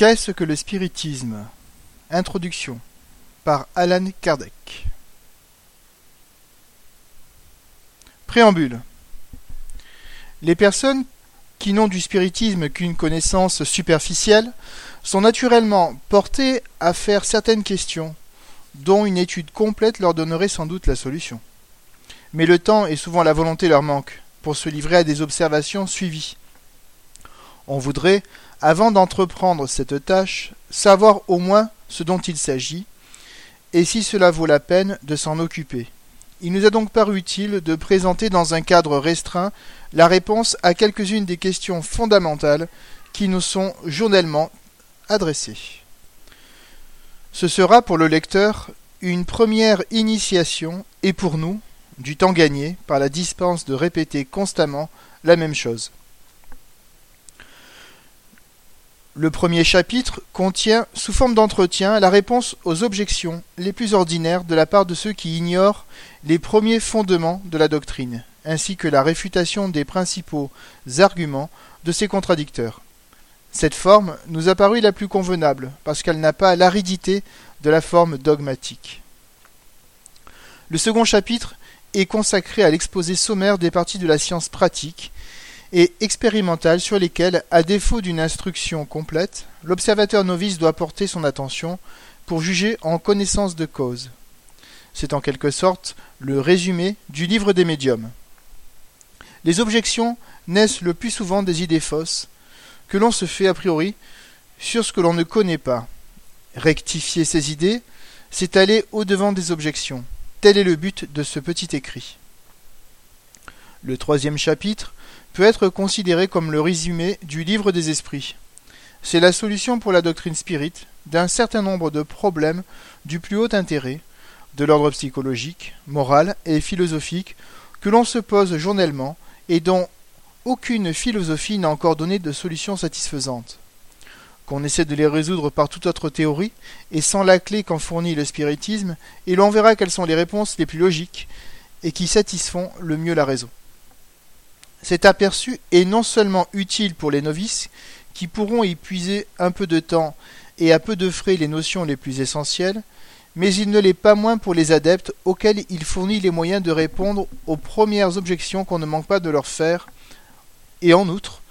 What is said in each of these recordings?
Qu'est-ce que le spiritisme? Introduction par Alan Kardec. Préambule. Les personnes qui n'ont du spiritisme qu'une connaissance superficielle sont naturellement portées à faire certaines questions dont une étude complète leur donnerait sans doute la solution. Mais le temps et souvent la volonté leur manquent pour se livrer à des observations suivies. On voudrait, avant d'entreprendre cette tâche, savoir au moins ce dont il s'agit, et si cela vaut la peine de s'en occuper. Il nous a donc paru utile de présenter dans un cadre restreint la réponse à quelques-unes des questions fondamentales qui nous sont journellement adressées. Ce sera pour le lecteur une première initiation et pour nous du temps gagné par la dispense de répéter constamment la même chose. Le premier chapitre contient, sous forme d'entretien, la réponse aux objections les plus ordinaires de la part de ceux qui ignorent les premiers fondements de la doctrine, ainsi que la réfutation des principaux arguments de ses contradicteurs. Cette forme nous a paru la plus convenable, parce qu'elle n'a pas l'aridité de la forme dogmatique. Le second chapitre est consacré à l'exposé sommaire des parties de la science pratique et expérimentale sur lesquelles, à défaut d'une instruction complète, l'observateur novice doit porter son attention pour juger en connaissance de cause. C'est en quelque sorte le résumé du livre des médiums. Les objections naissent le plus souvent des idées fausses, que l'on se fait a priori sur ce que l'on ne connaît pas. Rectifier ces idées, c'est aller au-devant des objections. Tel est le but de ce petit écrit. Le troisième chapitre peut être considéré comme le résumé du livre des esprits. C'est la solution pour la doctrine spirit d'un certain nombre de problèmes du plus haut intérêt, de l'ordre psychologique, moral et philosophique, que l'on se pose journellement et dont aucune philosophie n'a encore donné de solution satisfaisante. Qu'on essaie de les résoudre par toute autre théorie, et sans la clé qu'en fournit le spiritisme, et l'on verra quelles sont les réponses les plus logiques, et qui satisfont le mieux la raison. Cet aperçu est non seulement utile pour les novices, qui pourront y puiser un peu de temps et à peu de frais les notions les plus essentielles, mais il ne l'est pas moins pour les adeptes auxquels il fournit les moyens de répondre aux premières objections qu'on ne manque pas de leur faire, et en outre,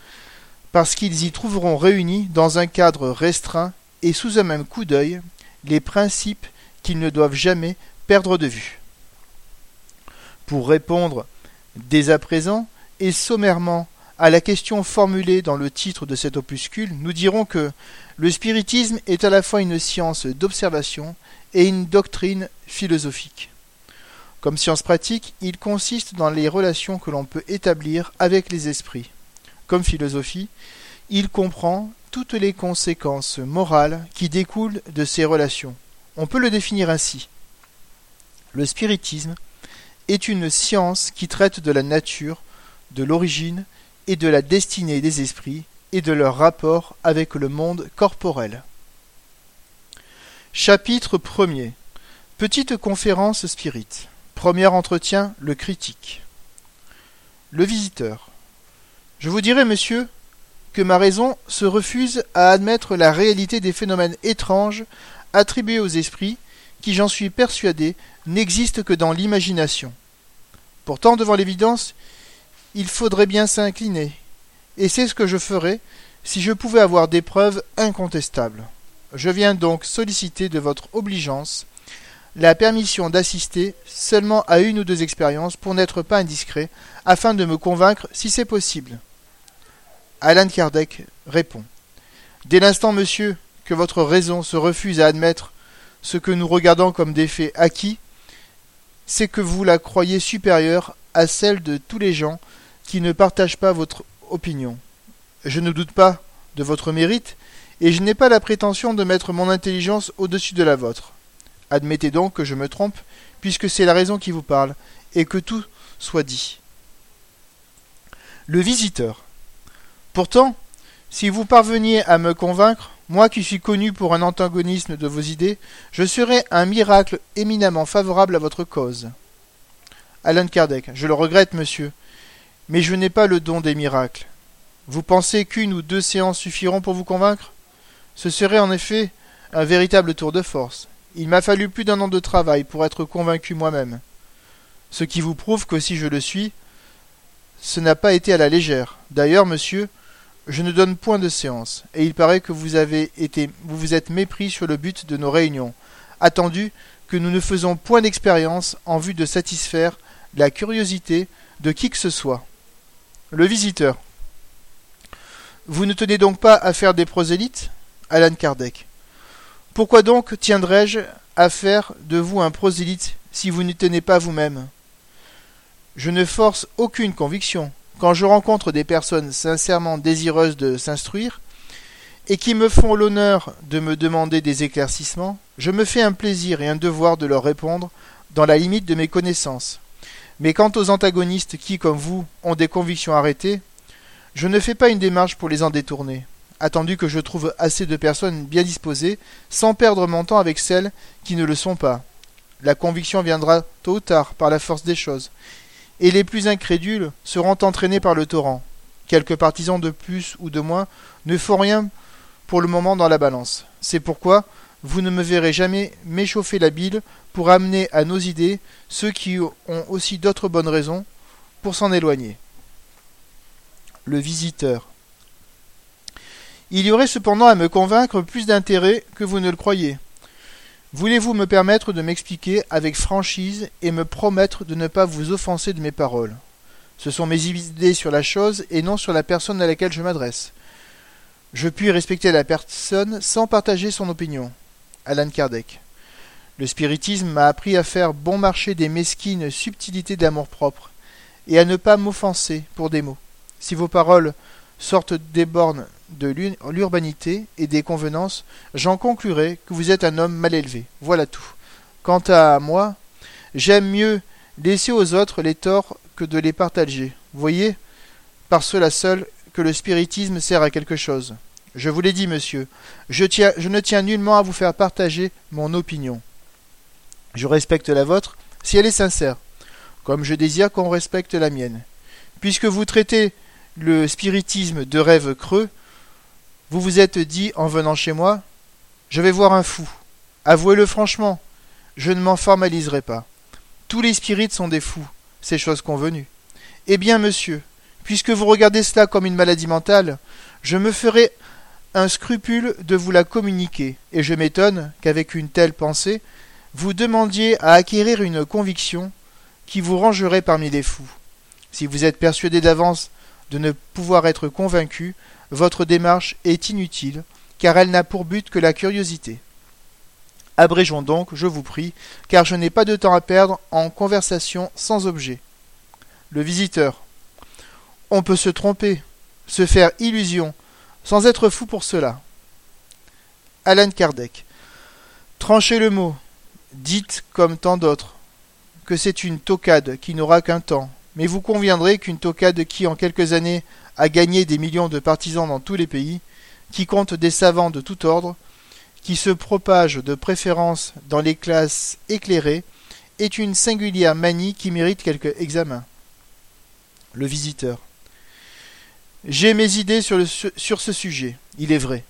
parce qu'ils y trouveront réunis dans un cadre restreint et sous un même coup d'œil les principes qu'ils ne doivent jamais perdre de vue. Pour répondre dès à présent, et sommairement à la question formulée dans le titre de cet opuscule, nous dirons que le spiritisme est à la fois une science d'observation et une doctrine philosophique. Comme science pratique, il consiste dans les relations que l'on peut établir avec les esprits. Comme philosophie, il comprend toutes les conséquences morales qui découlent de ces relations. On peut le définir ainsi. Le spiritisme est une science qui traite de la nature de l'origine et de la destinée des esprits et de leur rapport avec le monde corporel. Chapitre 1er Petite conférence spirit. Premier entretien, le critique. Le visiteur. Je vous dirai, monsieur, que ma raison se refuse à admettre la réalité des phénomènes étranges attribués aux esprits qui, j'en suis persuadé, n'existent que dans l'imagination. Pourtant, devant l'évidence, il faudrait bien s'incliner, et c'est ce que je ferais si je pouvais avoir des preuves incontestables. Je viens donc solliciter de votre obligeance la permission d'assister seulement à une ou deux expériences pour n'être pas indiscret, afin de me convaincre si c'est possible. Alan Kardec répond. Dès l'instant, monsieur, que votre raison se refuse à admettre ce que nous regardons comme des faits acquis, c'est que vous la croyez supérieure à celle de tous les gens qui ne partagent pas votre opinion. Je ne doute pas de votre mérite, et je n'ai pas la prétention de mettre mon intelligence au-dessus de la vôtre. Admettez donc que je me trompe, puisque c'est la raison qui vous parle, et que tout soit dit. Le visiteur. Pourtant, si vous parveniez à me convaincre, moi qui suis connu pour un antagonisme de vos idées, je serais un miracle éminemment favorable à votre cause. Alan Kardec, je le regrette, monsieur, mais je n'ai pas le don des miracles. Vous pensez qu'une ou deux séances suffiront pour vous convaincre? Ce serait en effet un véritable tour de force. Il m'a fallu plus d'un an de travail pour être convaincu moi-même. Ce qui vous prouve que si je le suis, ce n'a pas été à la légère. D'ailleurs, monsieur, je ne donne point de séance, et il paraît que vous avez été vous vous êtes mépris sur le but de nos réunions, attendu que nous ne faisons point d'expérience en vue de satisfaire la curiosité de qui que ce soit. Le visiteur. Vous ne tenez donc pas à faire des prosélytes? Alan Kardec. Pourquoi donc tiendrais-je à faire de vous un prosélyte si vous n'y tenez pas vous-même? Je ne force aucune conviction. Quand je rencontre des personnes sincèrement désireuses de s'instruire, et qui me font l'honneur de me demander des éclaircissements, je me fais un plaisir et un devoir de leur répondre dans la limite de mes connaissances. Mais quant aux antagonistes qui, comme vous, ont des convictions arrêtées, je ne fais pas une démarche pour les en détourner attendu que je trouve assez de personnes bien disposées, sans perdre mon temps avec celles qui ne le sont pas. La conviction viendra tôt ou tard par la force des choses, et les plus incrédules seront entraînés par le torrent. Quelques partisans de plus ou de moins ne font rien pour le moment dans la balance. C'est pourquoi vous ne me verrez jamais m'échauffer la bile pour amener à nos idées ceux qui ont aussi d'autres bonnes raisons pour s'en éloigner. Le visiteur. Il y aurait cependant à me convaincre plus d'intérêt que vous ne le croyez. Voulez-vous me permettre de m'expliquer avec franchise et me promettre de ne pas vous offenser de mes paroles? Ce sont mes idées sur la chose et non sur la personne à laquelle je m'adresse. Je puis respecter la personne sans partager son opinion. Alan Kardec. Le spiritisme m'a appris à faire bon marché des mesquines subtilités d'amour-propre et à ne pas m'offenser pour des mots. Si vos paroles sortent des bornes de l'urbanité et des convenances, j'en conclurai que vous êtes un homme mal élevé. Voilà tout. Quant à moi, j'aime mieux laisser aux autres les torts que de les partager. Voyez, par cela seul, que le spiritisme sert à quelque chose. Je vous l'ai dit, monsieur, je, ne tiens nullement à vous faire partager mon opinion. Je respecte la vôtre si elle est sincère, comme je désire qu'on respecte la mienne. Puisque vous traitez le spiritisme de rêve creux, vous vous êtes dit en venant chez moi Je vais voir un fou. Avouez-le franchement, je ne m'en formaliserai pas. Tous les spirites sont des fous, c'est chose convenue. Eh bien, monsieur, puisque vous regardez cela comme une maladie mentale, je me ferai un scrupule de vous la communiquer, et je m'étonne qu'avec une telle pensée, vous demandiez à acquérir une conviction qui vous rangerait parmi les fous. Si vous êtes persuadé d'avance de ne pouvoir être convaincu, votre démarche est inutile, car elle n'a pour but que la curiosité. Abrégeons donc, je vous prie, car je n'ai pas de temps à perdre en conversation sans objet. Le visiteur. On peut se tromper, se faire illusion, sans être fou pour cela. Alan Kardec. Tranchez le mot, dites comme tant d'autres, que c'est une tocade qui n'aura qu'un temps, mais vous conviendrez qu'une tocade qui, en quelques années, a gagné des millions de partisans dans tous les pays, qui compte des savants de tout ordre, qui se propage de préférence dans les classes éclairées, est une singulière manie qui mérite quelque examen. Le visiteur. J'ai mes idées sur, ce sujet, il est vrai,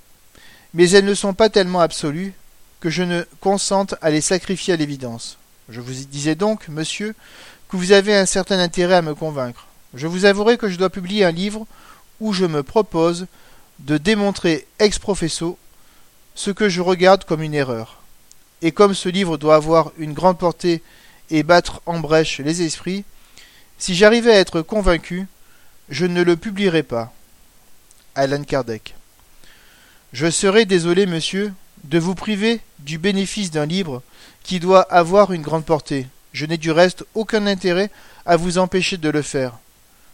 mais elles ne sont pas tellement absolues que je ne consente à les sacrifier à l'évidence. Je vous disais donc, monsieur, que vous avez un certain intérêt à me convaincre. Je vous avouerai que je dois publier un livre où je me propose de démontrer ex professo ce que je regarde comme une erreur. Et comme ce livre doit avoir une grande portée et battre en brèche les esprits, si j'arrivais à être convaincu, je ne le publierai pas. Alan Kardec. Je serai désolé, monsieur, de vous priver du bénéfice d'un livre qui doit avoir une grande portée. Je n'ai du reste aucun intérêt à vous empêcher de le faire.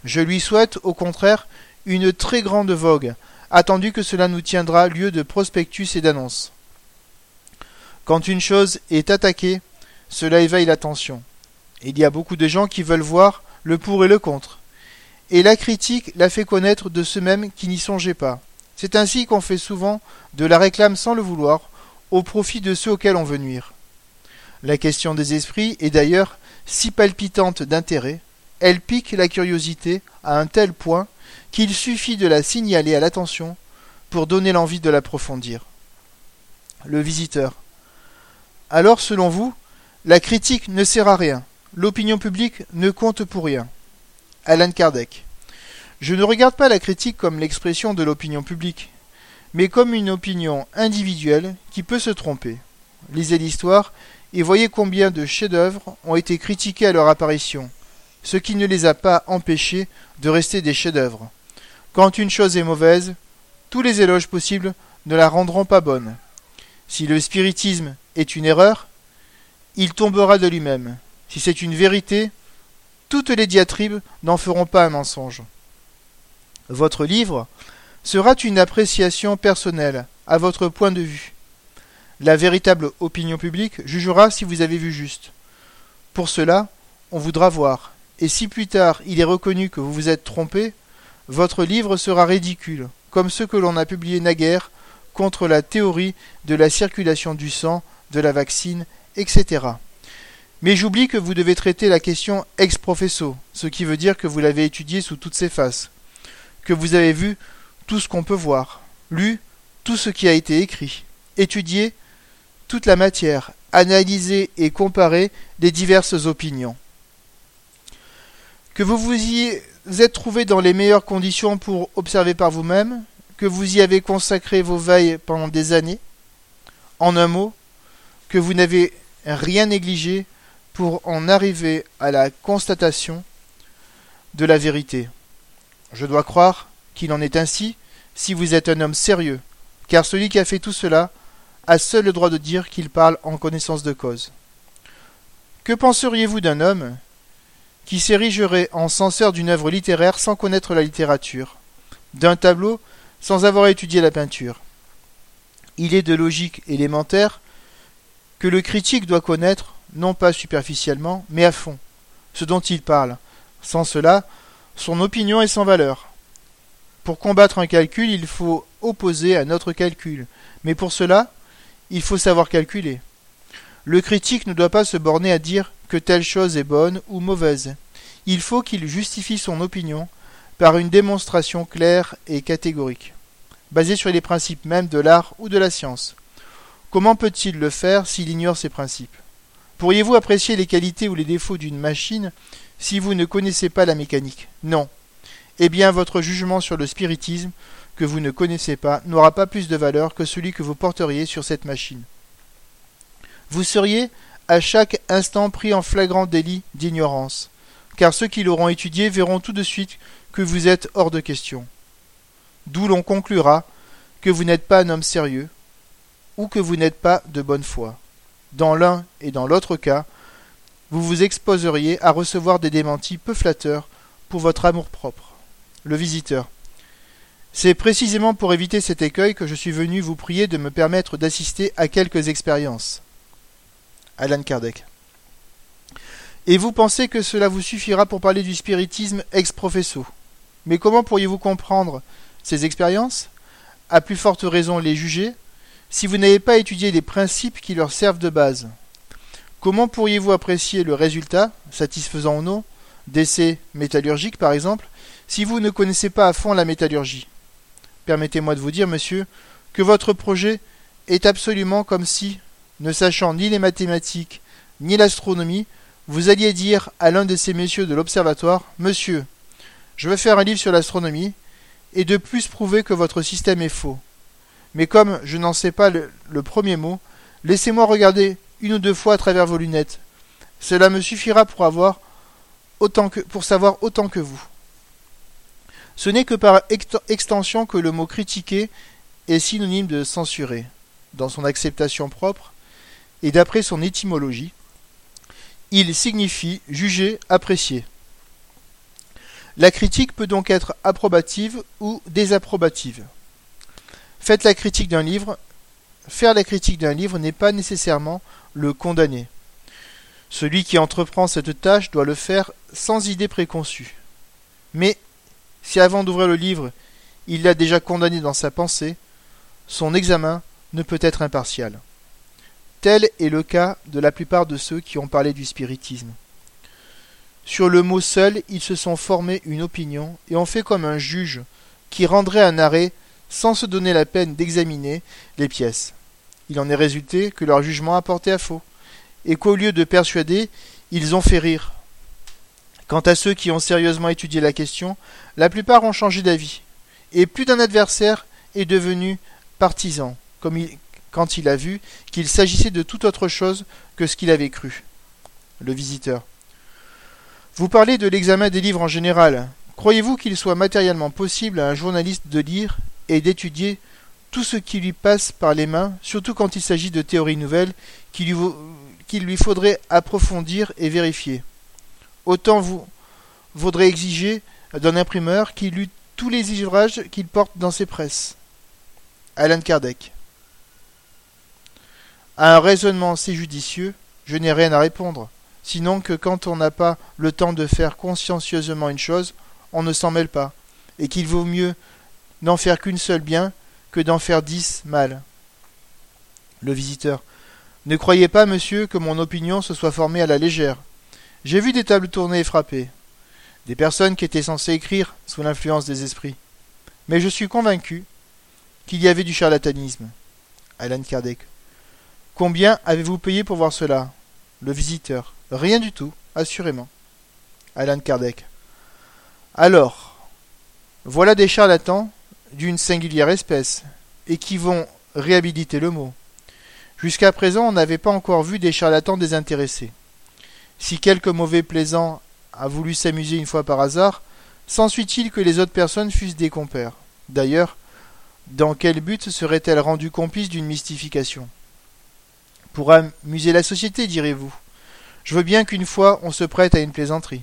Je lui souhaite, au contraire, une très grande vogue, attendu que cela nous tiendra lieu de prospectus et d'annonces. Quand une chose est attaquée, cela éveille l'attention. Il y a beaucoup de gens qui veulent voir le pour et le contre. Et la critique la fait connaître de ceux-mêmes qui n'y songeaient pas. C'est ainsi qu'on fait souvent de la réclame sans le vouloir, au profit de ceux auxquels on veut nuire. La question des esprits est d'ailleurs si palpitante d'intérêt elle pique la curiosité à un tel point qu'il suffit de la signaler à l'attention pour donner l'envie de l'approfondir. Le visiteur. Alors, selon vous, la critique ne sert à rien. L'opinion publique ne compte pour rien. Alan Kardec. Je ne regarde pas la critique comme l'expression de l'opinion publique, mais comme une opinion individuelle qui peut se tromper. Lisez l'histoire et voyez combien de chefs-d'œuvre ont été critiqués à leur apparition, ce qui ne les a pas empêchés de rester des chefs-d'œuvre. Quand une chose est mauvaise, tous les éloges possibles ne la rendront pas bonne. Si le spiritisme est une erreur, il tombera de lui-même. Si c'est une vérité, toutes les diatribes n'en feront pas un mensonge. Votre livre sera une appréciation personnelle, à votre point de vue. La véritable opinion publique jugera si vous avez vu juste. Pour cela, on voudra voir, et si plus tard il est reconnu que vous vous êtes trompé, votre livre sera ridicule, comme ceux que l'on a publiés naguère contre la théorie de la circulation du sang, de la vaccine, etc. Mais j'oublie que vous devez traiter la question ex professo, ce qui veut dire que vous l'avez étudiée sous toutes ses faces que vous avez vu tout ce qu'on peut voir, lu tout ce qui a été écrit, étudié toute la matière, analysé et comparé les diverses opinions. Que vous vous y êtes trouvé dans les meilleures conditions pour observer par vous-même, que vous y avez consacré vos veilles pendant des années, en un mot, que vous n'avez rien négligé pour en arriver à la constatation de la vérité. Je dois croire qu'il en est ainsi si vous êtes un homme sérieux, car celui qui a fait tout cela a seul le droit de dire qu'il parle en connaissance de cause. Que penseriez-vous d'un homme qui s'érigerait en censeur d'une œuvre littéraire sans connaître la littérature, d'un tableau sans avoir étudié la peinture? Il est de logique élémentaire que le critique doit connaître, non pas superficiellement, mais à fond, ce dont il parle. Sans cela, son opinion est sans valeur. Pour combattre un calcul, il faut opposer un autre calcul. Mais pour cela, il faut savoir calculer. Le critique ne doit pas se borner à dire que telle chose est bonne ou mauvaise. Il faut qu'il justifie son opinion par une démonstration claire et catégorique, basée sur les principes mêmes de l'art ou de la science. Comment peut-il le faire s'il ignore ces principes? Pourriez-vous apprécier les qualités ou les défauts d'une machine si vous ne connaissez pas la mécanique? Non. Eh bien, votre jugement sur le spiritisme, que vous ne connaissez pas, n'aura pas plus de valeur que celui que vous porteriez sur cette machine. Vous seriez à chaque instant pris en flagrant délit d'ignorance, car ceux qui l'auront étudié verront tout de suite que vous êtes hors de question. D'où l'on conclura que vous n'êtes pas un homme sérieux, ou que vous n'êtes pas de bonne foi. Dans l'un et dans l'autre cas, vous vous exposeriez à recevoir des démentis peu flatteurs pour votre amour-propre. Le visiteur. C'est précisément pour éviter cet écueil que je suis venu vous prier de me permettre d'assister à quelques expériences. Alan Kardec. Et vous pensez que cela vous suffira pour parler du spiritisme ex professo. Mais comment pourriez-vous comprendre ces expériences? À plus forte raison les juger si vous n'avez pas étudié les principes qui leur servent de base. Comment pourriez-vous apprécier le résultat, satisfaisant ou non, d'essais métallurgiques par exemple, si vous ne connaissez pas à fond la métallurgie? Permettez-moi de vous dire, monsieur, que votre projet est absolument comme si, ne sachant ni les mathématiques ni l'astronomie, vous alliez dire à l'un de ces messieurs de l'observatoire Monsieur, je veux faire un livre sur l'astronomie, et de plus prouver que votre système est faux. Mais comme je n'en sais pas le, premier mot, laissez-moi regarder une ou deux fois à travers vos lunettes. Cela me suffira pour avoir pour savoir autant que vous. Ce n'est que par extension que le mot critiquer est synonyme de censurer, dans son acceptation propre, et d'après son étymologie, il signifie juger, apprécier. La critique peut donc être approbative ou désapprobative. Faites la critique d'un livre. Faire la critique d'un livre n'est pas nécessairement le condamner. Celui qui entreprend cette tâche doit le faire sans idée préconçue. Mais si avant d'ouvrir le livre, il l'a déjà condamné dans sa pensée, son examen ne peut être impartial. Tel est le cas de la plupart de ceux qui ont parlé du spiritisme. Sur le mot seul, ils se sont formés une opinion et ont fait comme un juge qui rendrait un arrêt sans se donner la peine d'examiner les pièces. il en est résulté que leur jugement a porté à faux, et qu'au lieu de persuader, ils ont fait rire. Quant à ceux qui ont sérieusement étudié la question, la plupart ont changé d'avis, et plus d'un adversaire est devenu partisan, comme quand il a vu qu'il s'agissait de toute autre chose que ce qu'il avait cru. Le visiteur. Vous parlez de l'examen des livres en général. Croyez-vous qu'il soit matériellement possible à un journaliste de lire et d'étudier tout ce qui lui passe par les mains, surtout quand il s'agit de théories nouvelles qu'il lui, faudrait approfondir et vérifier Autant vous vaudrait exiger d'un imprimeur qu'il lût tous les ouvrages qu'il porte dans ses presses. Alan Kardec. À un raisonnement si judicieux, je n'ai rien à répondre, sinon que quand on n'a pas le temps de faire consciencieusement une chose, on ne s'en mêle pas, et qu'il vaut mieux n'en faire qu'une seule bien que d'en faire dix mal. Le visiteur. Ne croyez pas, monsieur, que mon opinion se soit formée à la légère. J'ai vu des tables tourner et frapper, des personnes qui étaient censées écrire sous l'influence des esprits. Mais je suis convaincu qu'il y avait du charlatanisme. Alan Kardec. Combien avez-vous payé pour voir cela? Le visiteur. Rien du tout, assurément. Alan Kardec. Alors, voilà des charlatans d'une singulière espèce, et qui vont réhabiliter le mot. Jusqu'à présent, on n'avait pas encore vu des charlatans désintéressés. Si quelque mauvais plaisant a voulu s'amuser une fois par hasard, s'ensuit-il que les autres personnes fussent des compères? D'ailleurs, dans quel but serait-elle rendue complice d'une mystification? Pour amuser la société, direz-vous. Je veux bien qu'une fois on se prête à une plaisanterie.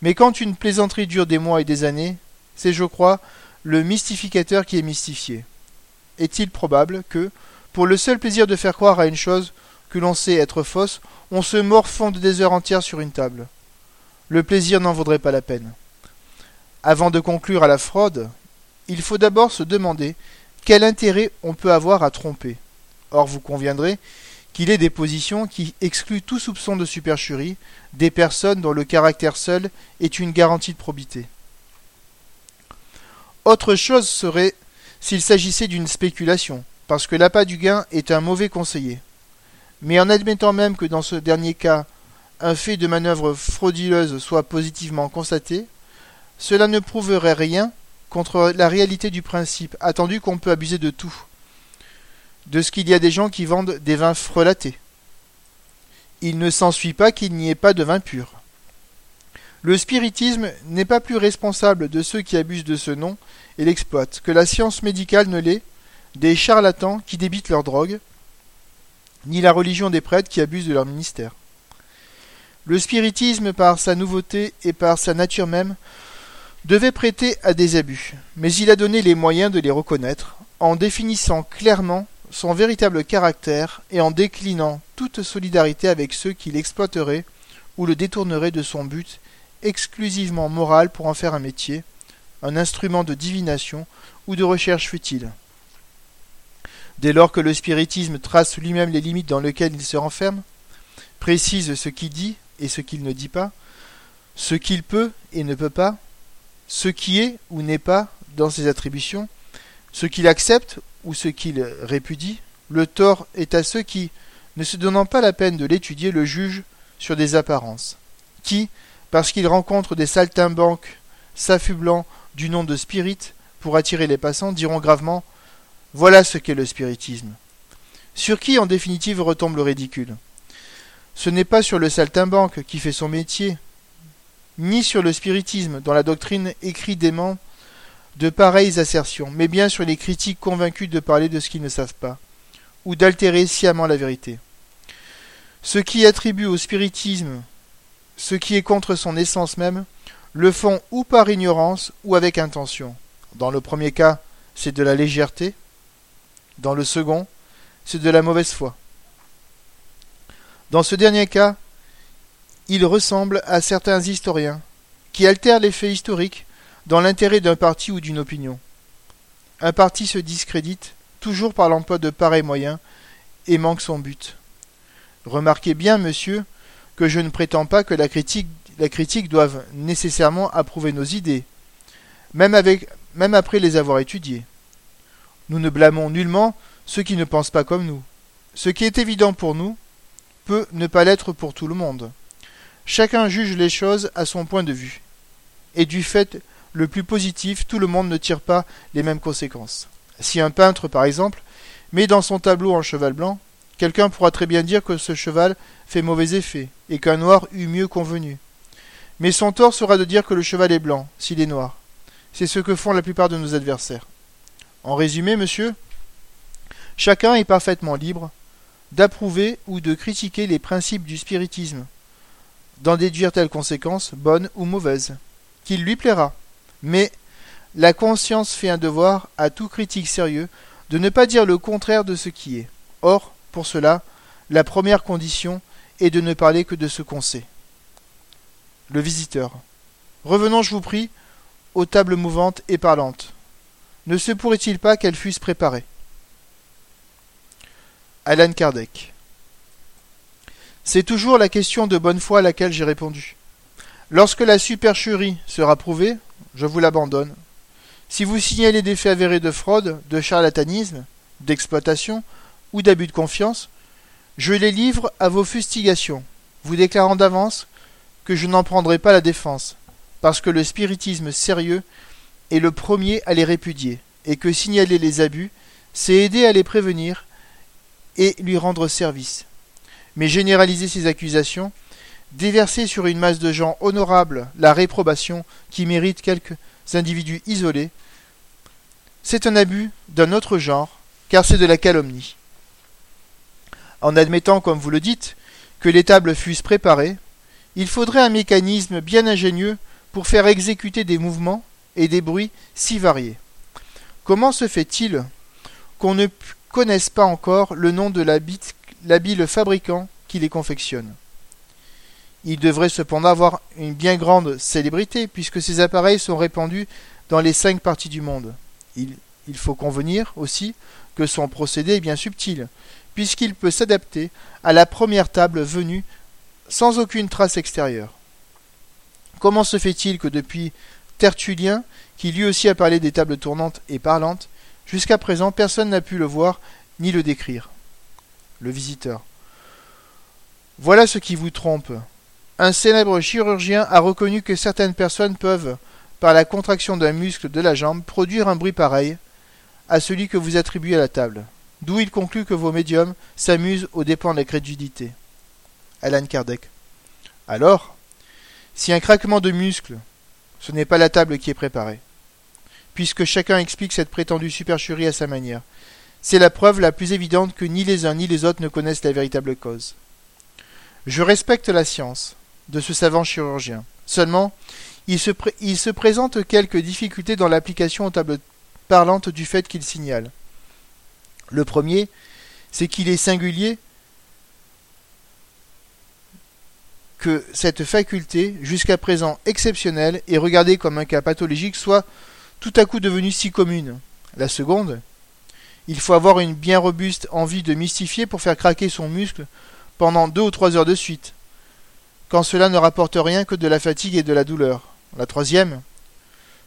Mais quand une plaisanterie dure des mois et des années, c'est, je crois, le mystificateur qui est mystifié. Est-il probable que, pour le seul plaisir de faire croire à une chose que l'on sait être fausse, on se morfonde des heures entières sur une table? Le plaisir n'en vaudrait pas la peine. Avant de conclure à la fraude, il faut d'abord se demander quel intérêt on peut avoir à tromper. Or vous conviendrez qu'il est des positions qui excluent tout soupçon de supercherie des personnes dont le caractère seul est une garantie de probité. Autre chose serait s'il s'agissait d'une spéculation, parce que l'appât du gain est un mauvais conseiller. Mais en admettant même que dans ce dernier cas, un fait de manœuvre frauduleuse soit positivement constaté, cela ne prouverait rien contre la réalité du principe, attendu qu'on peut abuser de tout. De ce qu'il y a des gens qui vendent des vins frelatés. Il ne s'ensuit pas qu'il n'y ait pas de vin pur. Le spiritisme n'est pas plus responsable de ceux qui abusent de ce nom et l'exploitent que la science médicale ne l'est des charlatans qui débitent leur drogue, ni la religion des prêtres qui abusent de leur ministère. Le spiritisme, par sa nouveauté et par sa nature même, devait prêter à des abus, mais il a donné les moyens de les reconnaître, en définissant clairement son véritable caractère et en déclinant toute solidarité avec ceux qui l'exploiteraient ou le détourneraient de son but exclusivement moral pour en faire un métier, un instrument de divination ou de recherche futile. Dès lors que le spiritisme trace lui-même les limites dans lesquelles il se renferme, précise ce qu'il dit et ce qu'il ne dit pas, ce qu'il peut et ne peut pas, ce qui est ou n'est pas dans ses attributions, ce qu'il accepte ou ce qu'il répudie, le tort est à ceux qui, ne se donnant pas la peine de l'étudier, le jugent sur des apparences, qui, parce qu'ils rencontrent des saltimbanques s'affublant du nom de spirit pour attirer les passants, diront gravement Voilà ce qu'est le spiritisme. Sur qui en définitive retombe le ridicule? Ce n'est pas sur le saltimbanque qui fait son métier, ni sur le spiritisme dont la doctrine écrit dément de pareilles assertions, mais bien sur les critiques convaincus de parler de ce qu'ils ne savent pas, ou d'altérer sciemment la vérité. Ceux qui attribuent au spiritisme ce qui est contre son essence même, le font ou par ignorance ou avec intention. Dans le premier cas, c'est de la légèreté. Dans le second, c'est de la mauvaise foi. Dans ce dernier cas, il ressemble à certains historiens qui altèrent les faits historiques dans l'intérêt d'un parti ou d'une opinion. Un parti se discrédite toujours par l'emploi de pareils moyens et manque son but. Remarquez bien, monsieur, que je ne prétends pas que la critique, doive nécessairement approuver nos idées, même, même après les avoir étudiées. Nous ne blâmons nullement ceux qui ne pensent pas comme nous. Ce qui est évident pour nous peut ne pas l'être pour tout le monde. Chacun juge les choses à son point de vue. Et du fait le plus positif, tout le monde ne tire pas les mêmes conséquences. Si un peintre, par exemple, met dans son tableau un cheval blanc, quelqu'un pourra très bien dire que ce cheval fait mauvais effet, et qu'un noir eût mieux convenu. Mais son tort sera de dire que le cheval est blanc, s'il est noir. C'est ce que font la plupart de nos adversaires. En résumé, monsieur, chacun est parfaitement libre d'approuver ou de critiquer les principes du spiritisme, d'en déduire telle conséquence, bonne ou mauvaise, qu'il lui plaira. Mais la conscience fait un devoir à tout critique sérieux de ne pas dire le contraire de ce qui est. Or, pour cela, la première condition est de ne parler que de ce qu'on sait. Le visiteur. Revenons, je vous prie, aux tables mouvantes et parlantes. Ne se pourrait-il pas qu'elles fussent préparées? Alan Kardec. C'est toujours la question de bonne foi à laquelle j'ai répondu. Lorsque la supercherie sera prouvée, je vous l'abandonne. Si vous signalez des faits avérés de fraude, de charlatanisme, d'exploitation ou d'abus de confiance, je les livre à vos fustigations, vous déclarant d'avance que je n'en prendrai pas la défense, parce que le spiritisme sérieux est le premier à les répudier, et que signaler les abus, c'est aider à les prévenir et lui rendre service. Mais généraliser ces accusations, déverser sur une masse de gens honorables la réprobation qui mérite quelques individus isolés, c'est un abus d'un autre genre, car c'est de la calomnie. En admettant, comme vous le dites, que les tables fussent préparées, il faudrait un mécanisme bien ingénieux pour faire exécuter des mouvements et des bruits si variés. Comment se fait-il qu'on ne connaisse pas encore le nom de l'habile fabricant qui les confectionne? Il devrait cependant avoir une bien grande célébrité, puisque ces appareils sont répandus dans les cinq parties du monde. Il, il faut convenir aussi que son procédé est bien subtil, puisqu'il peut s'adapter à la première table venue sans aucune trace extérieure. Comment se fait-il que depuis Tertullien, qui lui aussi a parlé des tables tournantes et parlantes, jusqu'à présent personne n'a pu le voir ni le décrire? Le visiteur. Voilà ce qui vous trompe. Un célèbre chirurgien a reconnu que certaines personnes peuvent, par la contraction d'un muscle de la jambe, produire un bruit pareil à celui que vous attribuez à la table. D'où il conclut que vos médiums s'amusent aux dépens de la crédulité. Alan Kardec. Alors, si un craquement de muscles, ce n'est pas la table qui est préparée, puisque chacun explique cette prétendue supercherie à sa manière, c'est la preuve la plus évidente que ni les uns ni les autres ne connaissent la véritable cause. Je respecte la science de ce savant chirurgien. Seulement, il se, il se présente quelques difficultés dans l'application aux tables parlantes du fait qu'il signale. Le premier, c'est qu'il est singulier que cette faculté, jusqu'à présent exceptionnelle et regardée comme un cas pathologique, soit tout à coup devenue si commune. La seconde, il faut avoir une bien robuste envie de mystifier pour faire craquer son muscle pendant deux ou trois heures de suite, quand cela ne rapporte rien que de la fatigue et de la douleur. La troisième,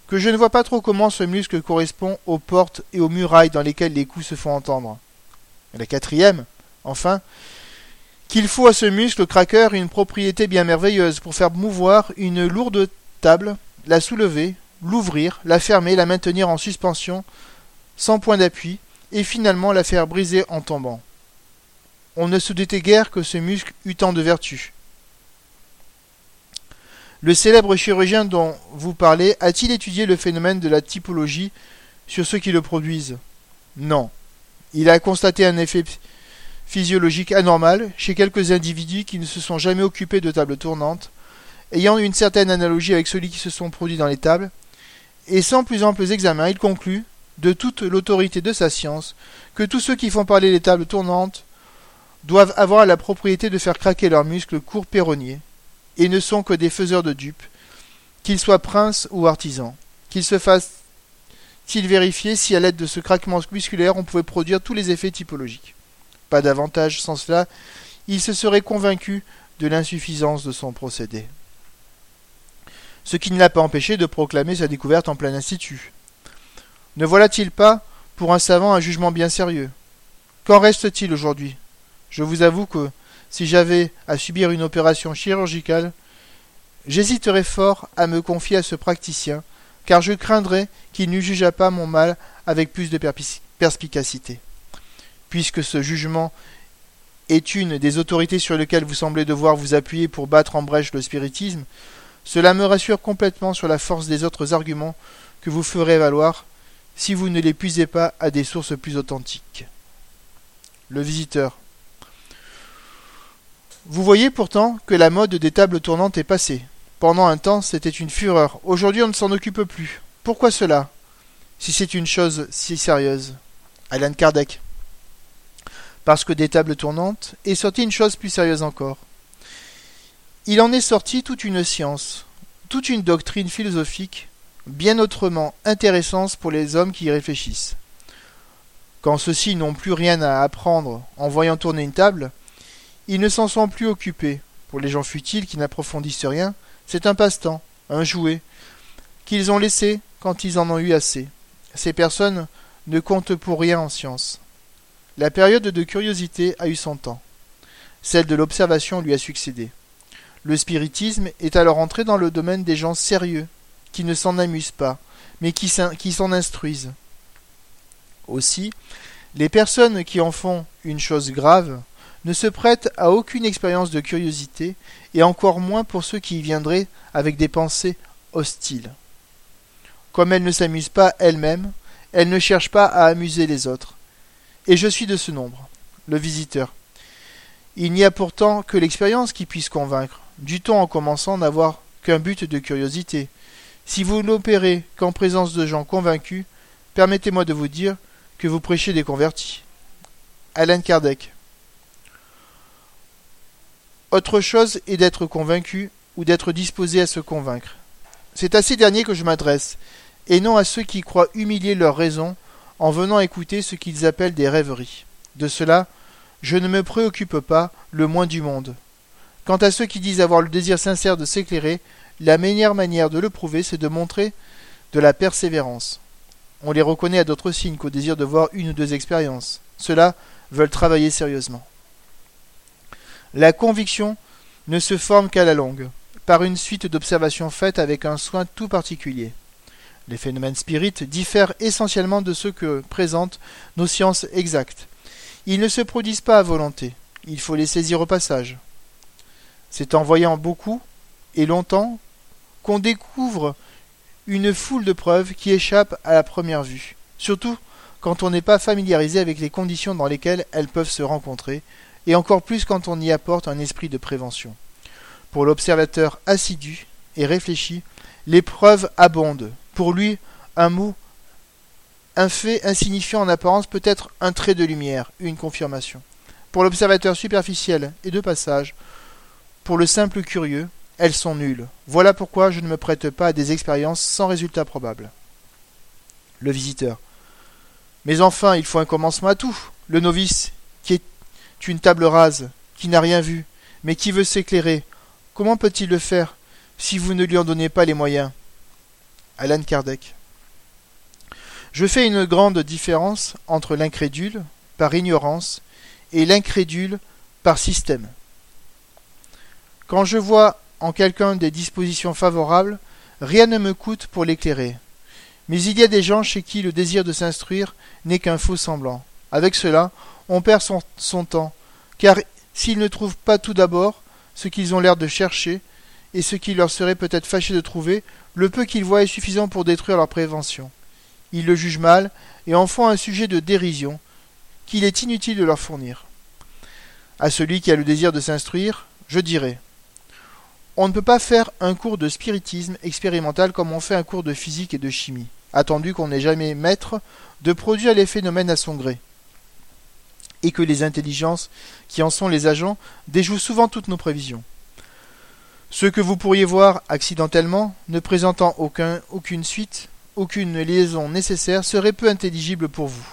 que je ne vois pas trop comment ce muscle correspond aux portes et aux murailles dans lesquelles les coups se font entendre. La quatrième, enfin, qu'il faut à ce muscle craqueur une propriété bien merveilleuse pour faire mouvoir une lourde table, la soulever, l'ouvrir, la fermer, la maintenir en suspension, sans point d'appui, et finalement la faire briser en tombant. On ne se doutait guère que ce muscle eût tant de vertus. Le célèbre chirurgien dont vous parlez a-t-il étudié le phénomène de la typologie sur ceux qui le produisent? Non. Il a constaté un effet physiologique anormal chez quelques individus qui ne se sont jamais occupés de tables tournantes, ayant une certaine analogie avec ceux qui se sont produits dans les tables, et sans plus amples examens, il conclut, de toute l'autorité de sa science, que tous ceux qui font parler les tables tournantes doivent avoir la propriété de faire craquer leurs muscles courts péronniers, et ne sont que des faiseurs de dupes, qu'ils soient princes ou artisans, qu'ils se fassent-ils vérifier si à l'aide de ce craquement musculaire on pouvait produire tous les effets typologiques. Pas davantage sans cela, il se serait convaincu de l'insuffisance de son procédé. Ce qui ne l'a pas empêché de proclamer sa découverte en plein institut. Ne voilà-t-il pas, pour un savant, un jugement bien sérieux? Qu'en reste-t-il aujourd'hui? Je vous avoue que si j'avais à subir une opération chirurgicale, j'hésiterais fort à me confier à ce praticien, car je craindrais qu'il ne jugeât pas mon mal avec plus de perspicacité. Puisque ce jugement est une des autorités sur lesquelles vous semblez devoir vous appuyer pour battre en brèche le spiritisme, cela me rassure complètement sur la force des autres arguments que vous ferez valoir si vous ne les puisez pas à des sources plus authentiques. Le visiteur. Vous voyez pourtant que la mode des tables tournantes est passée. Pendant un temps, c'était une fureur. Aujourd'hui, on ne s'en occupe plus. Pourquoi cela? Si c'est une chose si sérieuse. Alan Kardec. Parce que des tables tournantes est sorti une chose plus sérieuse encore. Il en est sorti toute une science, toute une doctrine philosophique, bien autrement intéressante pour les hommes qui y réfléchissent. Quand ceux-ci n'ont plus rien à apprendre en voyant tourner une table, ils ne s'en sont plus occupés. Pour les gens futiles qui n'approfondissent rien, c'est un passe-temps, un jouet, qu'ils ont laissé quand ils en ont eu assez. Ces personnes ne comptent pour rien en science. La période de curiosité a eu son temps. Celle de l'observation lui a succédé. Le spiritisme est alors entré dans le domaine des gens sérieux, qui ne s'en amusent pas, mais qui s'en instruisent. Aussi, les personnes qui en font une chose grave ne se prêtent à aucune expérience de curiosité, et encore moins pour ceux qui y viendraient avec des pensées hostiles. Comme elles ne s'amusent pas elles-mêmes, elles ne cherchent pas à amuser les autres. Et je suis de ce nombre, le visiteur. Il n'y a pourtant que l'expérience qui puisse convaincre, du temps en commençant n'avoir qu'un but de curiosité. Si vous n'opérez qu'en présence de gens convaincus, permettez-moi de vous dire que vous prêchez des convertis. Alain Kardec. Autre chose est d'être convaincu ou d'être disposé à se convaincre. C'est à ces derniers que je m'adresse, et non à ceux qui croient humilier leur raison en venant écouter ce qu'ils appellent des rêveries. De cela, je ne me préoccupe pas le moins du monde. Quant à ceux qui disent avoir le désir sincère de s'éclairer, la meilleure manière de le prouver, c'est de montrer de la persévérance. On les reconnaît à d'autres signes qu'au désir de voir une ou deux expériences. Ceux-là veulent travailler sérieusement. La conviction ne se forme qu'à la longue, par une suite d'observations faites avec un soin tout particulier. Les phénomènes spirites diffèrent essentiellement de ceux que présentent nos sciences exactes. Ils ne se produisent pas à volonté, il faut les saisir au passage. C'est en voyant beaucoup et longtemps qu'on découvre une foule de preuves qui échappent à la première vue, surtout quand on n'est pas familiarisé avec les conditions dans lesquelles elles peuvent se rencontrer, et encore plus quand on y apporte un esprit de prévention. Pour l'observateur assidu et réfléchi, les preuves abondent. Pour lui, un mot, un fait insignifiant en apparence peut être un trait de lumière, une confirmation. Pour l'observateur superficiel et de passage, pour le simple curieux, elles sont nulles. Voilà pourquoi je ne me prête pas à des expériences sans résultat probable. Le visiteur. Mais enfin, il faut un commencement à tout. Le novice, qui est une table rase, qui n'a rien vu, mais qui veut s'éclairer, comment peut-il le faire si vous ne lui en donnez pas les moyens? Alan Kardec. Je fais une grande différence entre l'incrédule, par ignorance, et l'incrédule, par système. Quand je vois en quelqu'un des dispositions favorables, rien ne me coûte pour l'éclairer. Mais il y a des gens chez qui le désir de s'instruire n'est qu'un faux semblant. Avec cela, on perd son, temps, car s'ils ne trouvent pas tout d'abord ce qu'ils ont l'air de chercher, et ce qui leur serait peut-être fâché de trouver, le peu qu'ils voient est suffisant pour détruire leur prévention. Ils le jugent mal, et en font un sujet de dérision, qu'il est inutile de leur fournir. À celui qui a le désir de s'instruire, je dirais On ne peut pas faire un cours de spiritisme expérimental comme on fait un cours de physique et de chimie, attendu qu'on n'est jamais maître de produire les phénomènes à son gré et que les intelligences qui en sont les agents déjouent souvent toutes nos prévisions. Ce que vous pourriez voir accidentellement, ne présentant aucun, aucune suite, aucune liaison nécessaire, serait peu intelligible pour vous.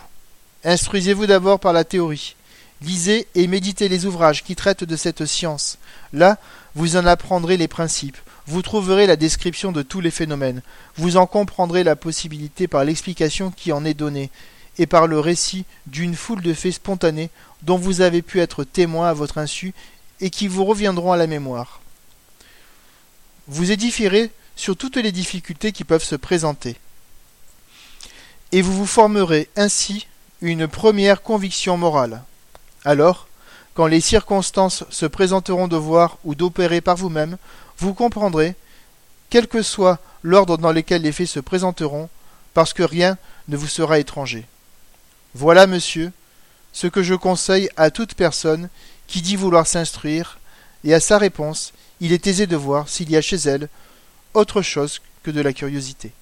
Instruisez-vous d'abord par la théorie. Lisez et méditez les ouvrages qui traitent de cette science. Là, vous en apprendrez les principes, vous trouverez la description de tous les phénomènes, vous en comprendrez la possibilité par l'explication qui en est donnée, et par le récit d'une foule de faits spontanés dont vous avez pu être témoin à votre insu et qui vous reviendront à la mémoire. Vous édifierez sur toutes les difficultés qui peuvent se présenter. Et vous vous formerez ainsi une première conviction morale. Alors, quand les circonstances se présenteront de voir ou d'opérer par vous-même, vous comprendrez, quel que soit l'ordre dans lequel les faits se présenteront, parce que rien ne vous sera étranger. Voilà, monsieur, ce que je conseille à toute personne qui dit vouloir s'instruire, et à sa réponse, il est aisé de voir s'il y a chez elle autre chose que de la curiosité.